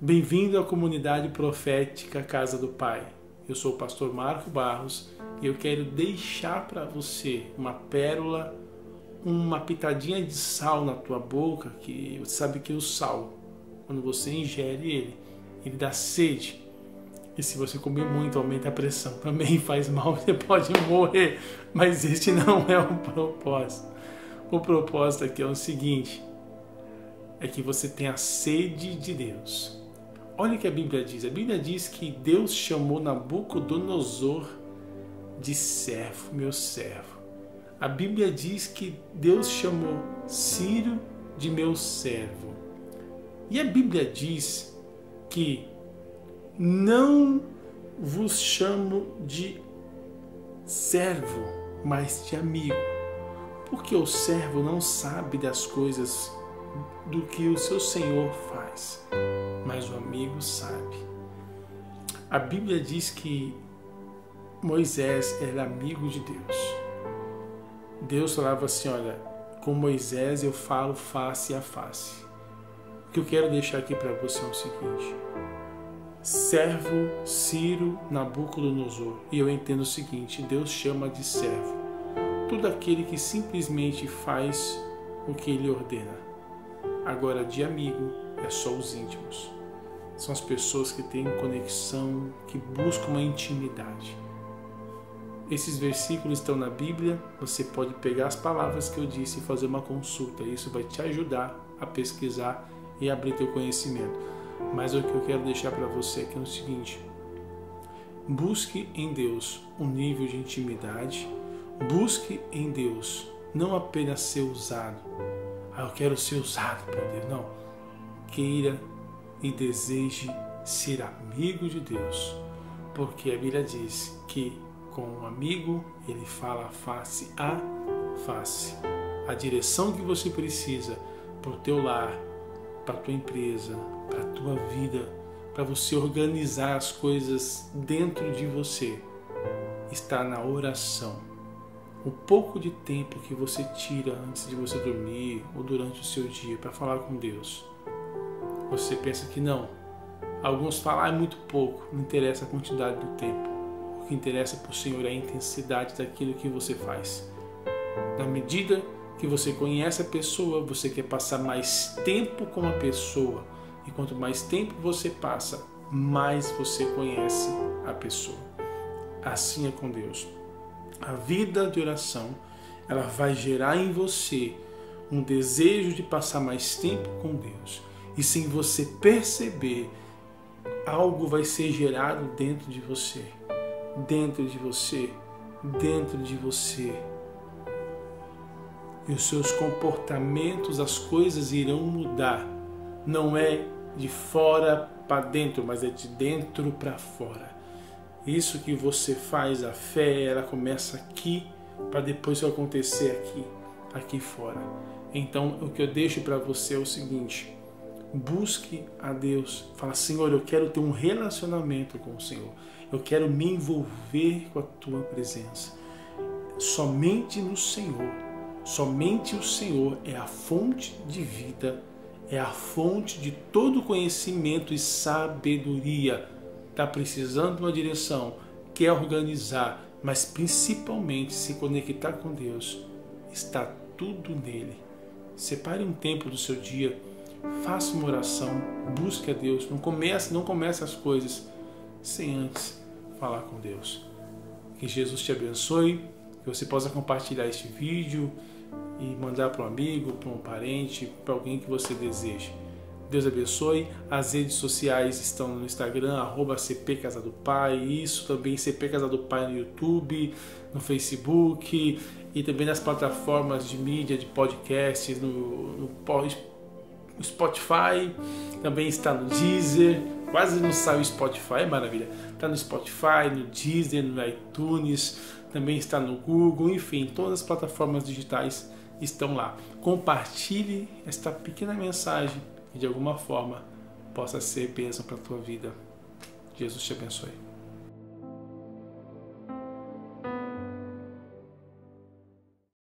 Bem-vindo à comunidade profética Casa do Pai. Eu sou o pastor Marco Barros e eu quero deixar para você uma pérola, uma pitadinha de sal na tua boca, que você sabe que o sal, quando você ingere ele, ele dá sede. E se você comer muito, aumenta a pressão. Também faz mal, você pode morrer. Mas este não é o propósito. O propósito aqui é o seguinte: é que você tenha sede de Deus. Olha o que a Bíblia diz. A Bíblia diz que Deus chamou Nabucodonosor de servo, meu servo. A Bíblia diz que Deus chamou Ciro de meu servo. E a Bíblia diz que não vos chamo de servo, mas de amigo. Porque o servo não sabe das coisas do que o seu senhor faz, mas o amigo sabe. A Bíblia diz que Moisés era amigo de Deus. Deus falava assim: Olha, com Moisés eu falo face a face. O que eu quero deixar aqui para você é o seguinte: servo Ciro Nabucodonosor. E eu entendo o seguinte: Deus chama de servo todo aquele que simplesmente faz o que ele ordena. Agora, de amigo, é só os íntimos. São as pessoas que têm conexão, que buscam uma intimidade. Esses versículos estão na Bíblia, você pode pegar as palavras que eu disse e fazer uma consulta. Isso vai te ajudar a pesquisar e abrir teu conhecimento. Mas o que eu quero deixar para você aqui é o seguinte: busque em Deus um nível de intimidade, busque em Deus não apenas ser usado, ah, eu quero ser usado por Deus. Não. Queira e deseje ser amigo de Deus, porque a Bíblia diz que com um amigo ele fala face a face. A direção que você precisa para o teu lar, para a tua empresa, para a tua vida, para você organizar as coisas dentro de você, está na oração o pouco de tempo que você tira antes de você dormir ou durante o seu dia para falar com Deus. Você pensa que não. Alguns falam, ah, é muito pouco, não interessa a quantidade do tempo. O que interessa para o Senhor é a intensidade daquilo que você faz. Na medida que você conhece a pessoa, você quer passar mais tempo com a pessoa. E quanto mais tempo você passa, mais você conhece a pessoa. Assim é com Deus a vida de oração, ela vai gerar em você um desejo de passar mais tempo com Deus. E sem você perceber, algo vai ser gerado dentro de você, dentro de você, dentro de você. E os seus comportamentos, as coisas irão mudar. Não é de fora para dentro, mas é de dentro para fora. Isso que você faz, a fé, ela começa aqui para depois acontecer aqui, aqui fora. Então, o que eu deixo para você é o seguinte: busque a Deus. Fala, Senhor, eu quero ter um relacionamento com o Senhor. Eu quero me envolver com a tua presença. Somente no Senhor, somente o Senhor é a fonte de vida, é a fonte de todo conhecimento e sabedoria está precisando de uma direção, quer organizar, mas principalmente se conectar com Deus, está tudo nele. Separe um tempo do seu dia, faça uma oração, busque a Deus. Não comece, não comece as coisas sem antes falar com Deus. Que Jesus te abençoe, que você possa compartilhar este vídeo e mandar para um amigo, para um parente, para alguém que você deseje. Deus abençoe. As redes sociais estão no Instagram, arroba CP Casa do Pai, isso também CP Casa do Pai no YouTube, no Facebook e também nas plataformas de mídia, de podcasts, no, no Spotify, também está no Deezer, quase não sai o Spotify, é maravilha. Está no Spotify, no Deezer, no iTunes, também está no Google, enfim, todas as plataformas digitais estão lá. Compartilhe esta pequena mensagem e de alguma forma possa ser bênção para a tua vida. Jesus te abençoe.